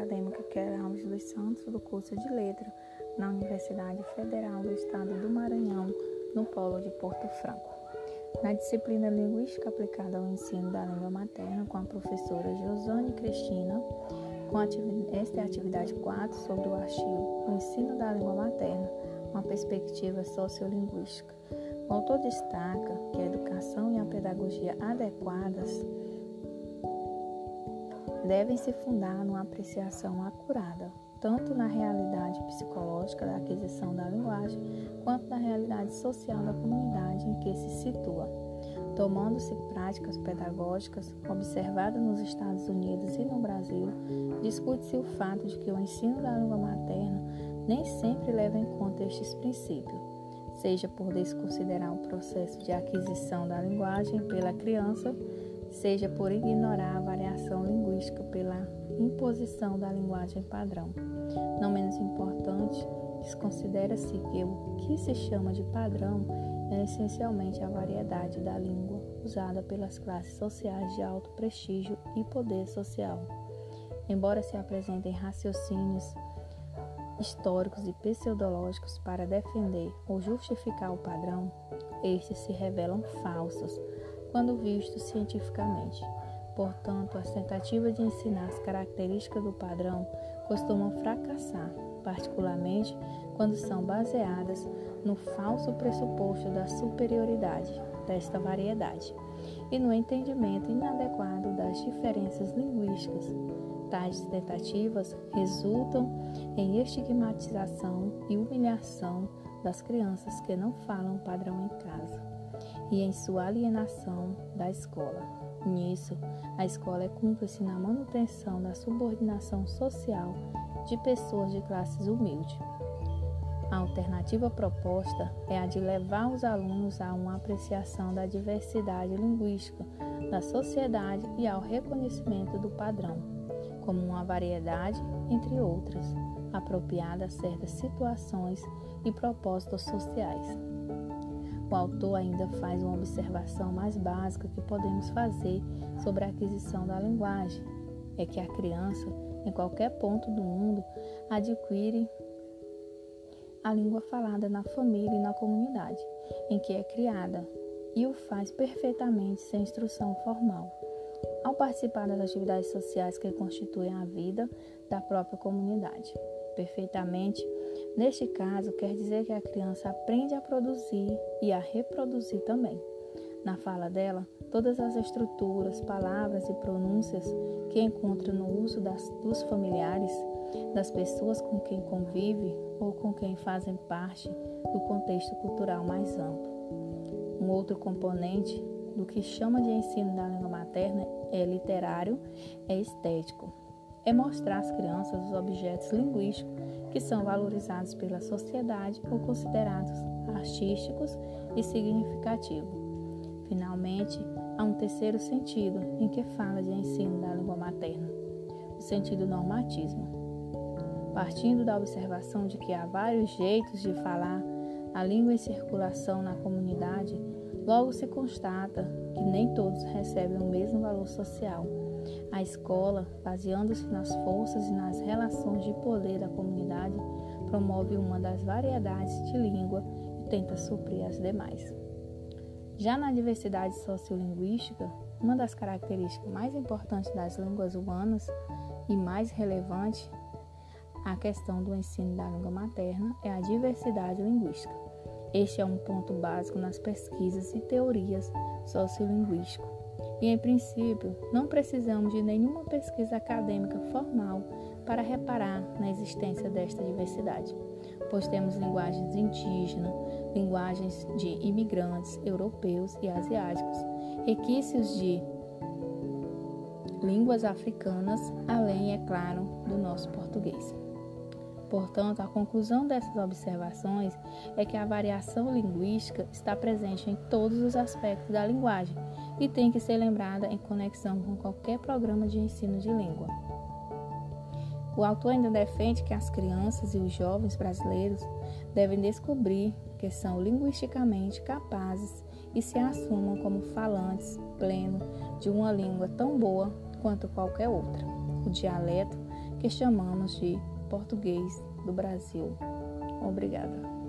acadêmica Alves dos Santos, do curso de Letra, na Universidade Federal do Estado do Maranhão, no Polo de Porto Franco. Na disciplina Linguística aplicada ao ensino da língua materna, com a professora Josane Cristina, com esta é a atividade 4 sobre o artigo O ensino da língua materna, uma perspectiva sociolinguística. O autor destaca que a educação e a pedagogia adequadas devem se fundar numa apreciação acurada, tanto na realidade psicológica da aquisição da linguagem, quanto na realidade social da comunidade em que se situa. Tomando-se práticas pedagógicas observadas nos Estados Unidos e no Brasil, discute-se o fato de que o ensino da língua materna nem sempre leva em conta estes princípios, seja por desconsiderar o processo de aquisição da linguagem pela criança, seja por ignorar a variação linguística pela imposição da linguagem padrão. Não menos importante, desconsidera-se que o que se chama de padrão é essencialmente a variedade da língua usada pelas classes sociais de alto prestígio e poder social. Embora se apresentem raciocínios históricos e pseudológicos para defender ou justificar o padrão, estes se revelam falsos quando vistos cientificamente. Portanto, as tentativas de ensinar as características do padrão costumam fracassar, particularmente quando são baseadas no falso pressuposto da superioridade desta variedade e no entendimento inadequado das diferenças linguísticas. Tais tentativas resultam em estigmatização e humilhação das crianças que não falam padrão em casa e em sua alienação da escola. Nisso, a escola é cúmplice na manutenção da subordinação social de pessoas de classes humildes. A alternativa proposta é a de levar os alunos a uma apreciação da diversidade linguística da sociedade e ao reconhecimento do padrão, como uma variedade, entre outras, apropriada a certas situações e propósitos sociais. O autor ainda faz uma observação mais básica que podemos fazer sobre a aquisição da linguagem: é que a criança, em qualquer ponto do mundo, adquire a língua falada na família e na comunidade em que é criada e o faz perfeitamente sem instrução formal. Ao participar das atividades sociais que constituem a vida da própria comunidade, perfeitamente Neste caso, quer dizer que a criança aprende a produzir e a reproduzir também. Na fala dela, todas as estruturas, palavras e pronúncias que encontra no uso das, dos familiares, das pessoas com quem convive ou com quem fazem parte do contexto cultural mais amplo. Um outro componente do que chama de ensino da língua materna é literário, é estético. É mostrar às crianças os objetos linguísticos que são valorizados pela sociedade ou considerados artísticos e significativos. Finalmente, há um terceiro sentido em que fala de ensino da língua materna, o sentido normatismo. Partindo da observação de que há vários jeitos de falar a língua em circulação na comunidade, logo se constata que nem todos recebem o mesmo valor social a escola, baseando-se nas forças e nas relações de poder da comunidade, promove uma das variedades de língua e tenta suprir as demais. Já na diversidade sociolinguística, uma das características mais importantes das línguas humanas e mais relevante à questão do ensino da língua materna é a diversidade linguística. Este é um ponto básico nas pesquisas e teorias sociolinguísticas e, em princípio, não precisamos de nenhuma pesquisa acadêmica formal para reparar na existência desta diversidade, pois temos linguagens indígenas, linguagens de imigrantes europeus e asiáticos, requisitos de línguas africanas, além, é claro, do nosso português. Portanto, a conclusão dessas observações é que a variação linguística está presente em todos os aspectos da linguagem e tem que ser lembrada em conexão com qualquer programa de ensino de língua. O autor ainda defende que as crianças e os jovens brasileiros devem descobrir que são linguisticamente capazes e se assumam como falantes pleno de uma língua tão boa quanto qualquer outra. O dialeto que chamamos de português do Brasil. Obrigada.